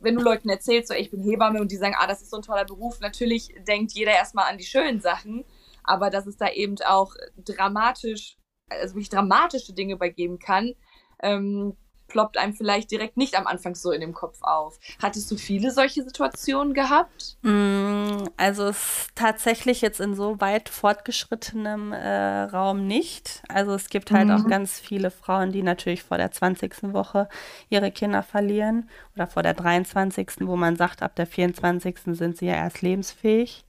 wenn du Leuten erzählst, so ich bin Hebamme und die sagen, ah, das ist so ein toller Beruf, natürlich denkt jeder erstmal an die schönen Sachen, aber dass es da eben auch dramatisch, also wirklich dramatische Dinge bei geben kann, ähm, ploppt einem vielleicht direkt nicht am Anfang so in dem Kopf auf. Hattest du viele solche Situationen gehabt? Mm, also es tatsächlich jetzt in so weit fortgeschrittenem äh, Raum nicht. Also es gibt halt mhm. auch ganz viele Frauen, die natürlich vor der 20. Woche ihre Kinder verlieren oder vor der 23., wo man sagt, ab der 24. sind sie ja erst lebensfähig.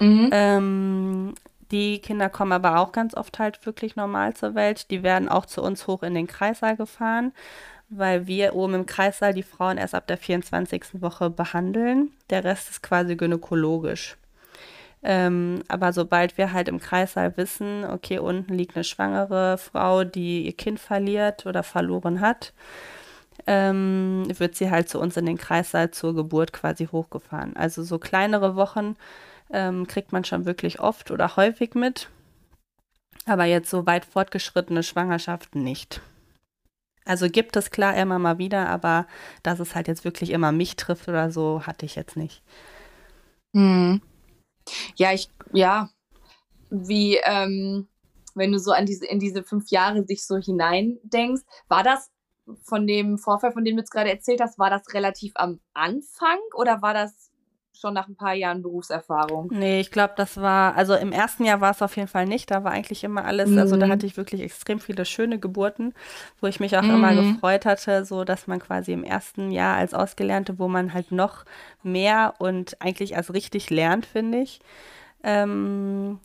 Mhm. Ähm, die Kinder kommen aber auch ganz oft halt wirklich normal zur Welt. Die werden auch zu uns hoch in den Kreissaal gefahren, weil wir oben im Kreissaal die Frauen erst ab der 24. Woche behandeln. Der Rest ist quasi gynäkologisch. Ähm, aber sobald wir halt im Kreissaal wissen, okay, unten liegt eine schwangere Frau, die ihr Kind verliert oder verloren hat, ähm, wird sie halt zu uns in den Kreissaal zur Geburt quasi hochgefahren. Also so kleinere Wochen ähm, kriegt man schon wirklich oft oder häufig mit. Aber jetzt so weit fortgeschrittene Schwangerschaften nicht. Also gibt es klar immer mal wieder, aber dass es halt jetzt wirklich immer mich trifft oder so, hatte ich jetzt nicht. Hm. Ja, ich, ja, wie, ähm, wenn du so an diese, in diese fünf Jahre sich so hineindenkst, war das von dem Vorfall, von dem du jetzt gerade erzählt hast, war das relativ am Anfang oder war das schon nach ein paar Jahren Berufserfahrung? Nee, ich glaube, das war, also im ersten Jahr war es auf jeden Fall nicht. Da war eigentlich immer alles, mhm. also da mhm. hatte ich wirklich extrem viele schöne Geburten, wo ich mich auch mhm. immer gefreut hatte, so dass man quasi im ersten Jahr als Ausgelernte, wo man halt noch mehr und eigentlich als richtig lernt, finde ich. Ähm,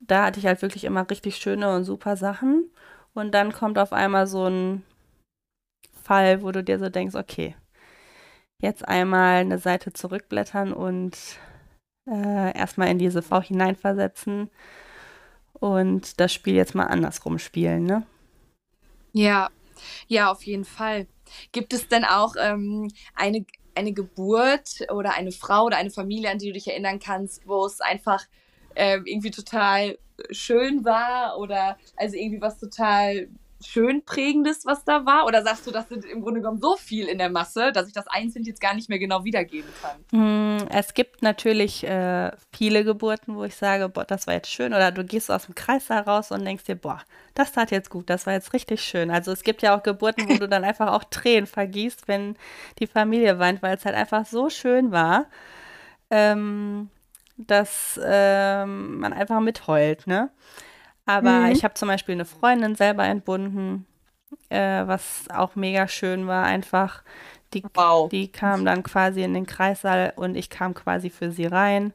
da hatte ich halt wirklich immer richtig schöne und super Sachen. Und dann kommt auf einmal so ein Fall, wo du dir so denkst, okay, jetzt einmal eine Seite zurückblättern und äh, erstmal in diese V hineinversetzen und das Spiel jetzt mal andersrum spielen, ne? Ja, ja, auf jeden Fall. Gibt es denn auch ähm, eine, eine Geburt oder eine Frau oder eine Familie, an die du dich erinnern kannst, wo es einfach äh, irgendwie total schön war oder also irgendwie was total schön prägendes, was da war? Oder sagst du, das sind im Grunde genommen so viel in der Masse, dass ich das einzeln jetzt gar nicht mehr genau wiedergeben kann? Mm, es gibt natürlich äh, viele Geburten, wo ich sage, boah, das war jetzt schön. Oder du gehst aus dem Kreis heraus und denkst dir, boah, das tat jetzt gut, das war jetzt richtig schön. Also es gibt ja auch Geburten, wo du dann einfach auch Tränen vergießt, wenn die Familie weint, weil es halt einfach so schön war. Ähm, dass ähm, man einfach mitheult, ne? Aber mhm. ich habe zum Beispiel eine Freundin selber entbunden, äh, was auch mega schön war, einfach. Die, wow. die kam dann quasi in den Kreissaal und ich kam quasi für sie rein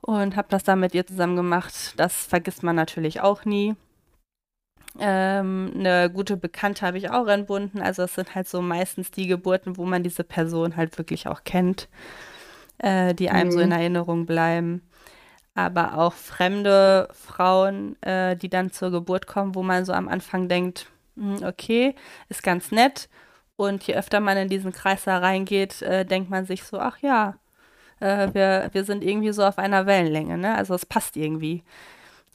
und habe das dann mit ihr zusammen gemacht. Das vergisst man natürlich auch nie. Ähm, eine gute Bekannte habe ich auch entbunden. Also es sind halt so meistens die Geburten, wo man diese Person halt wirklich auch kennt, äh, die einem mhm. so in Erinnerung bleiben aber auch fremde Frauen, äh, die dann zur Geburt kommen, wo man so am Anfang denkt, hm, okay, ist ganz nett. Und je öfter man in diesen Kreis da reingeht, äh, denkt man sich so, ach ja, äh, wir, wir sind irgendwie so auf einer Wellenlänge, ne? Also es passt irgendwie.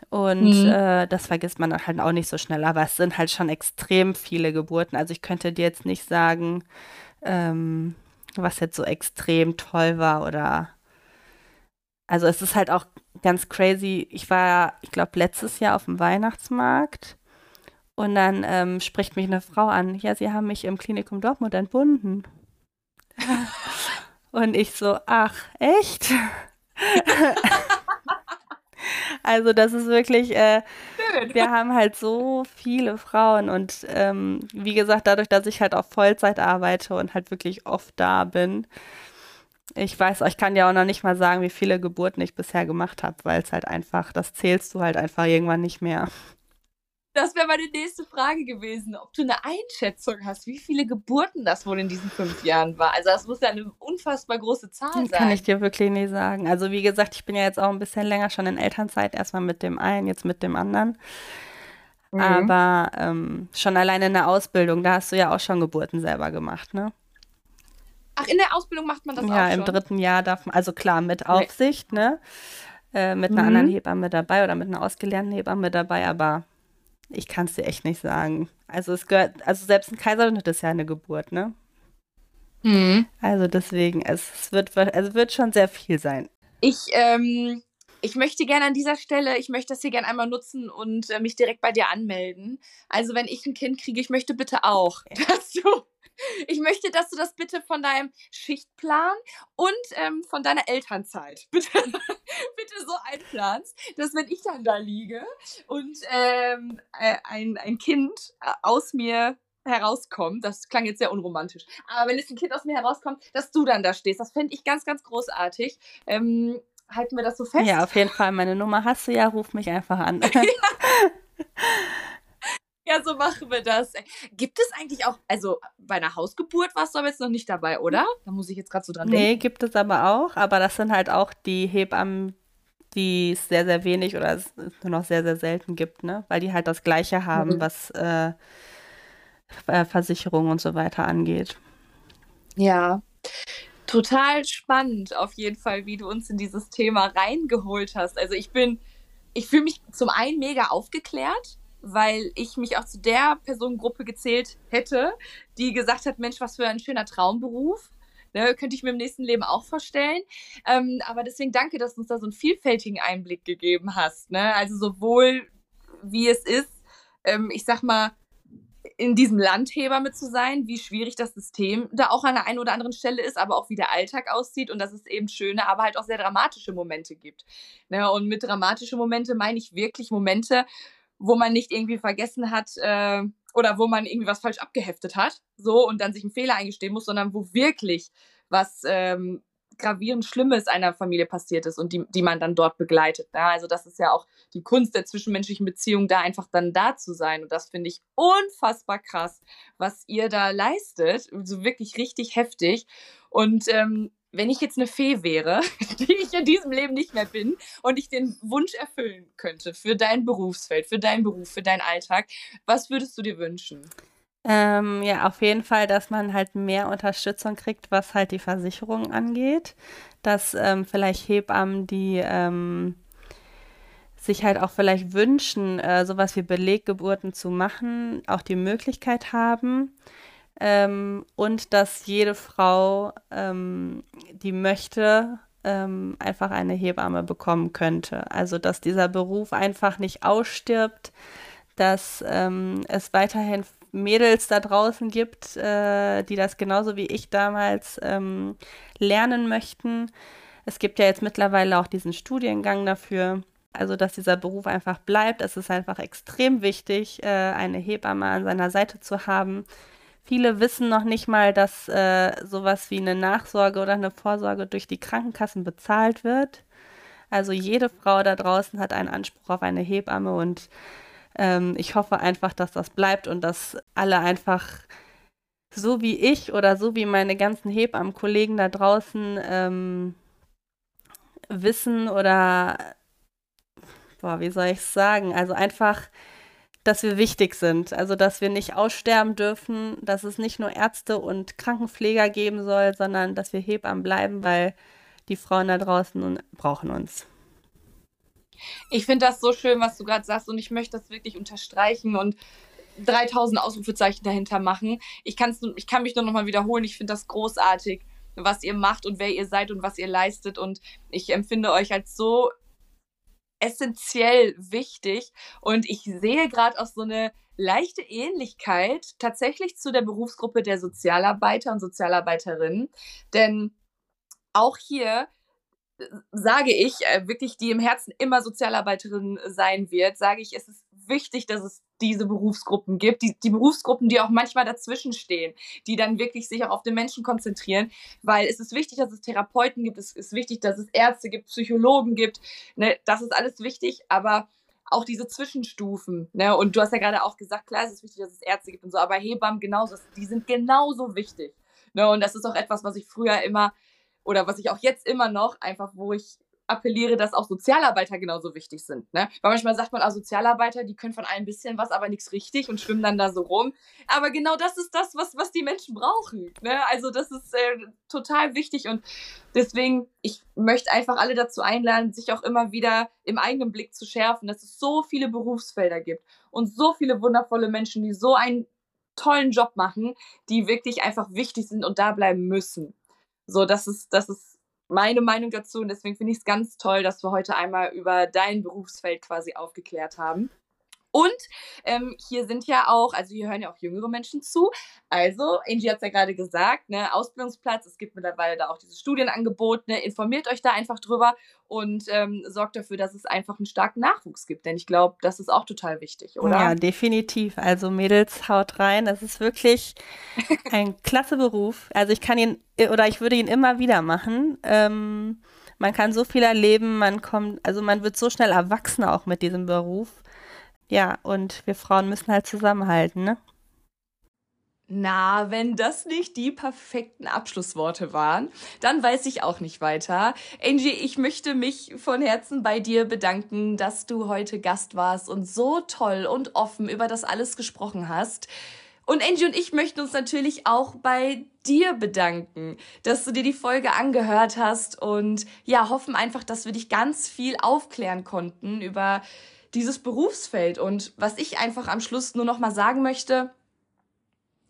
Und mhm. äh, das vergisst man dann halt auch nicht so schnell. Aber es sind halt schon extrem viele Geburten. Also ich könnte dir jetzt nicht sagen, ähm, was jetzt so extrem toll war oder also es ist halt auch ganz crazy. Ich war, ich glaube, letztes Jahr auf dem Weihnachtsmarkt und dann ähm, spricht mich eine Frau an. Ja, sie haben mich im Klinikum Dortmund entbunden. und ich so, ach, echt? also das ist wirklich, äh, wir haben halt so viele Frauen und ähm, wie gesagt, dadurch, dass ich halt auf Vollzeit arbeite und halt wirklich oft da bin, ich weiß, ich kann ja auch noch nicht mal sagen, wie viele Geburten ich bisher gemacht habe, weil es halt einfach, das zählst du halt einfach irgendwann nicht mehr. Das wäre meine nächste Frage gewesen, ob du eine Einschätzung hast, wie viele Geburten das wohl in diesen fünf Jahren war. Also das muss ja eine unfassbar große Zahl sein. Kann ich dir wirklich nicht sagen. Also wie gesagt, ich bin ja jetzt auch ein bisschen länger schon in Elternzeit, erstmal mit dem einen, jetzt mit dem anderen. Mhm. Aber ähm, schon alleine in der Ausbildung, da hast du ja auch schon Geburten selber gemacht, ne? Ach, in der Ausbildung macht man das ja, auch schon? Ja, im dritten Jahr darf man, also klar, mit Aufsicht, nee. ne? Äh, mit einer mhm. anderen Hebamme dabei oder mit einer ausgelernten Hebamme dabei, aber ich kann es dir echt nicht sagen. Also es gehört, also selbst ein Kaiserschnitt ist ja eine Geburt, ne? Mhm. Also deswegen, es, es, wird, es wird schon sehr viel sein. Ich, ähm, ich möchte gerne an dieser Stelle, ich möchte das hier gerne einmal nutzen und äh, mich direkt bei dir anmelden. Also wenn ich ein Kind kriege, ich möchte bitte auch, dass du ich möchte, dass du das bitte von deinem Schichtplan und ähm, von deiner Elternzeit bitte, bitte so einplanst, dass wenn ich dann da liege und ähm, äh, ein, ein Kind äh, aus mir herauskommt, das klang jetzt sehr unromantisch, aber wenn jetzt ein Kind aus mir herauskommt, dass du dann da stehst, das fände ich ganz, ganz großartig. Ähm, halten wir das so fest? Ja, auf jeden Fall. Meine Nummer hast du ja, ruf mich einfach an. ja. Ja, so machen wir das. Gibt es eigentlich auch, also bei einer Hausgeburt warst du aber jetzt noch nicht dabei, oder? Da muss ich jetzt gerade so dran denken. Nee, gibt es aber auch. Aber das sind halt auch die Hebammen, die es sehr, sehr wenig oder es nur noch sehr, sehr selten gibt, ne? Weil die halt das Gleiche haben, mhm. was äh, äh, Versicherung und so weiter angeht. Ja. Total spannend, auf jeden Fall, wie du uns in dieses Thema reingeholt hast. Also ich bin, ich fühle mich zum einen mega aufgeklärt, weil ich mich auch zu der Personengruppe gezählt hätte, die gesagt hat, Mensch, was für ein schöner Traumberuf. Ne, könnte ich mir im nächsten Leben auch vorstellen. Ähm, aber deswegen danke, dass du uns da so einen vielfältigen Einblick gegeben hast. Ne? Also sowohl wie es ist, ähm, ich sag mal, in diesem Land Hebamme zu sein, wie schwierig das System da auch an der einen oder anderen Stelle ist, aber auch wie der Alltag aussieht und dass es eben schöne, aber halt auch sehr dramatische Momente gibt. Ne? Und mit dramatische Momente meine ich wirklich Momente, wo man nicht irgendwie vergessen hat äh, oder wo man irgendwie was falsch abgeheftet hat, so und dann sich einen Fehler eingestehen muss, sondern wo wirklich was ähm, gravierend Schlimmes einer Familie passiert ist und die, die man dann dort begleitet. Ja, also das ist ja auch die Kunst der zwischenmenschlichen Beziehung, da einfach dann da zu sein. Und das finde ich unfassbar krass, was ihr da leistet. So also wirklich richtig heftig. Und ähm, wenn ich jetzt eine Fee wäre, die ich in diesem Leben nicht mehr bin und ich den Wunsch erfüllen könnte für dein Berufsfeld, für deinen Beruf, für deinen Alltag, was würdest du dir wünschen? Ähm, ja, auf jeden Fall, dass man halt mehr Unterstützung kriegt, was halt die Versicherung angeht. Dass ähm, vielleicht Hebammen, die ähm, sich halt auch vielleicht wünschen, äh, sowas wie Beleggeburten zu machen, auch die Möglichkeit haben ähm, und dass jede Frau, ähm, die möchte, ähm, einfach eine Hebamme bekommen könnte. Also dass dieser Beruf einfach nicht ausstirbt, dass es weiterhin Mädels da draußen gibt, äh, die das genauso wie ich damals ähm, lernen möchten. Es gibt ja jetzt mittlerweile auch diesen Studiengang dafür. Also, dass dieser Beruf einfach bleibt. Es ist einfach extrem wichtig, äh, eine Hebamme an seiner Seite zu haben, Viele wissen noch nicht mal, dass äh, sowas wie eine Nachsorge oder eine Vorsorge durch die Krankenkassen bezahlt wird. Also jede Frau da draußen hat einen Anspruch auf eine Hebamme und ähm, ich hoffe einfach, dass das bleibt und dass alle einfach so wie ich oder so wie meine ganzen Hebammenkollegen da draußen ähm, wissen oder, boah, wie soll ich es sagen? Also einfach dass wir wichtig sind. Also, dass wir nicht aussterben dürfen, dass es nicht nur Ärzte und Krankenpfleger geben soll, sondern dass wir Hebammen bleiben, weil die Frauen da draußen brauchen uns. Ich finde das so schön, was du gerade sagst, und ich möchte das wirklich unterstreichen und 3000 Ausrufezeichen dahinter machen. Ich, kann's, ich kann mich nur noch mal wiederholen. Ich finde das großartig, was ihr macht und wer ihr seid und was ihr leistet. Und ich empfinde euch als so essentiell wichtig. Und ich sehe gerade auch so eine leichte Ähnlichkeit tatsächlich zu der Berufsgruppe der Sozialarbeiter und Sozialarbeiterinnen. Denn auch hier sage ich, äh, wirklich, die im Herzen immer Sozialarbeiterin sein wird, sage ich, es ist wichtig, dass es diese Berufsgruppen gibt, die, die Berufsgruppen, die auch manchmal dazwischen stehen, die dann wirklich sich auch auf den Menschen konzentrieren, weil es ist wichtig, dass es Therapeuten gibt, es ist wichtig, dass es Ärzte gibt, Psychologen gibt, ne, das ist alles wichtig, aber auch diese Zwischenstufen, ne, und du hast ja gerade auch gesagt, klar, es ist wichtig, dass es Ärzte gibt und so, aber Hebammen genauso, die sind genauso wichtig, ne, und das ist auch etwas, was ich früher immer oder was ich auch jetzt immer noch, einfach wo ich appelliere, dass auch Sozialarbeiter genauso wichtig sind. Ne? Weil manchmal sagt man, ah, Sozialarbeiter, die können von ein bisschen was, aber nichts richtig und schwimmen dann da so rum. Aber genau das ist das, was, was die Menschen brauchen. Ne? Also das ist äh, total wichtig und deswegen, ich möchte einfach alle dazu einladen, sich auch immer wieder im eigenen Blick zu schärfen, dass es so viele Berufsfelder gibt und so viele wundervolle Menschen, die so ein tollen Job machen, die wirklich einfach wichtig sind und da bleiben müssen. So, das ist, das ist meine Meinung dazu und deswegen finde ich es ganz toll, dass wir heute einmal über dein Berufsfeld quasi aufgeklärt haben. Und ähm, hier sind ja auch, also hier hören ja auch jüngere Menschen zu. Also, Angie hat es ja gerade gesagt, ne, Ausbildungsplatz, es gibt mittlerweile da auch dieses Studienangebot, ne, informiert euch da einfach drüber und ähm, sorgt dafür, dass es einfach einen starken Nachwuchs gibt. Denn ich glaube, das ist auch total wichtig, oder? Ja, definitiv. Also Mädels, haut rein. Das ist wirklich ein klasse Beruf. Also ich kann ihn oder ich würde ihn immer wieder machen. Ähm, man kann so viel erleben, man kommt, also man wird so schnell erwachsen auch mit diesem Beruf. Ja, und wir Frauen müssen halt zusammenhalten, ne? Na, wenn das nicht die perfekten Abschlussworte waren, dann weiß ich auch nicht weiter. Angie, ich möchte mich von Herzen bei dir bedanken, dass du heute Gast warst und so toll und offen über das alles gesprochen hast. Und Angie und ich möchten uns natürlich auch bei dir bedanken, dass du dir die Folge angehört hast und ja, hoffen einfach, dass wir dich ganz viel aufklären konnten über dieses Berufsfeld. Und was ich einfach am Schluss nur noch mal sagen möchte,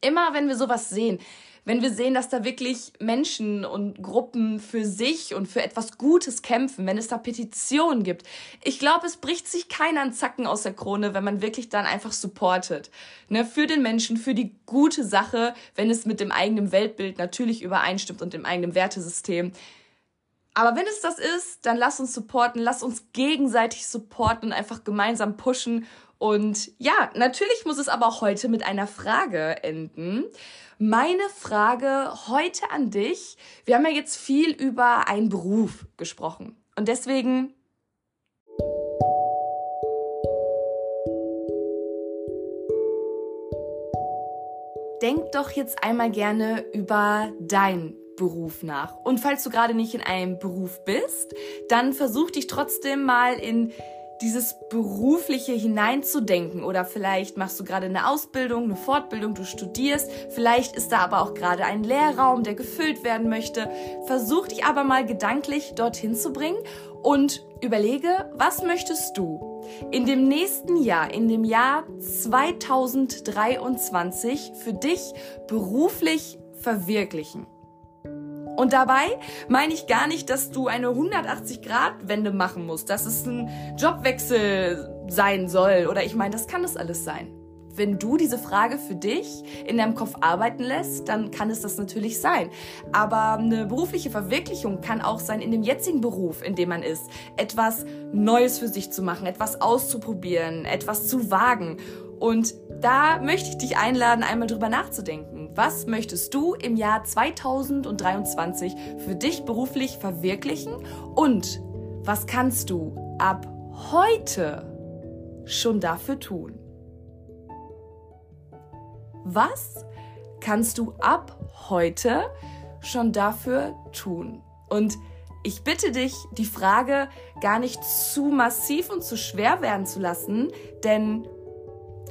immer wenn wir sowas sehen, wenn wir sehen, dass da wirklich Menschen und Gruppen für sich und für etwas Gutes kämpfen, wenn es da Petitionen gibt. Ich glaube, es bricht sich keiner einen Zacken aus der Krone, wenn man wirklich dann einfach supportet. Ne, für den Menschen, für die gute Sache, wenn es mit dem eigenen Weltbild natürlich übereinstimmt und dem eigenen Wertesystem. Aber wenn es das ist, dann lass uns supporten, lass uns gegenseitig supporten und einfach gemeinsam pushen. Und ja, natürlich muss es aber auch heute mit einer Frage enden. Meine Frage heute an dich. Wir haben ja jetzt viel über einen Beruf gesprochen. Und deswegen denk doch jetzt einmal gerne über dein Beruf nach. Und falls du gerade nicht in einem Beruf bist, dann versuch dich trotzdem mal in dieses Berufliche hineinzudenken. Oder vielleicht machst du gerade eine Ausbildung, eine Fortbildung, du studierst. Vielleicht ist da aber auch gerade ein Lehrraum, der gefüllt werden möchte. Versuch dich aber mal gedanklich dorthin zu bringen und überlege, was möchtest du in dem nächsten Jahr, in dem Jahr 2023 für dich beruflich verwirklichen. Und dabei meine ich gar nicht, dass du eine 180-Grad-Wende machen musst, dass es ein Jobwechsel sein soll. Oder ich meine, das kann das alles sein. Wenn du diese Frage für dich in deinem Kopf arbeiten lässt, dann kann es das natürlich sein. Aber eine berufliche Verwirklichung kann auch sein, in dem jetzigen Beruf, in dem man ist, etwas Neues für sich zu machen, etwas auszuprobieren, etwas zu wagen. Und da möchte ich dich einladen, einmal drüber nachzudenken. Was möchtest du im Jahr 2023 für dich beruflich verwirklichen? Und was kannst du ab heute schon dafür tun? Was kannst du ab heute schon dafür tun? Und ich bitte dich, die Frage gar nicht zu massiv und zu schwer werden zu lassen, denn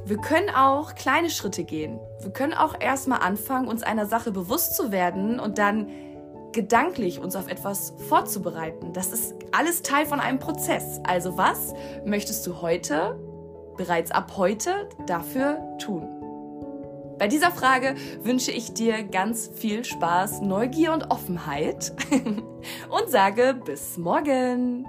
wir können auch kleine Schritte gehen. Wir können auch erstmal anfangen, uns einer Sache bewusst zu werden und dann gedanklich uns auf etwas vorzubereiten. Das ist alles Teil von einem Prozess. Also was möchtest du heute, bereits ab heute, dafür tun? Bei dieser Frage wünsche ich dir ganz viel Spaß, Neugier und Offenheit und sage bis morgen.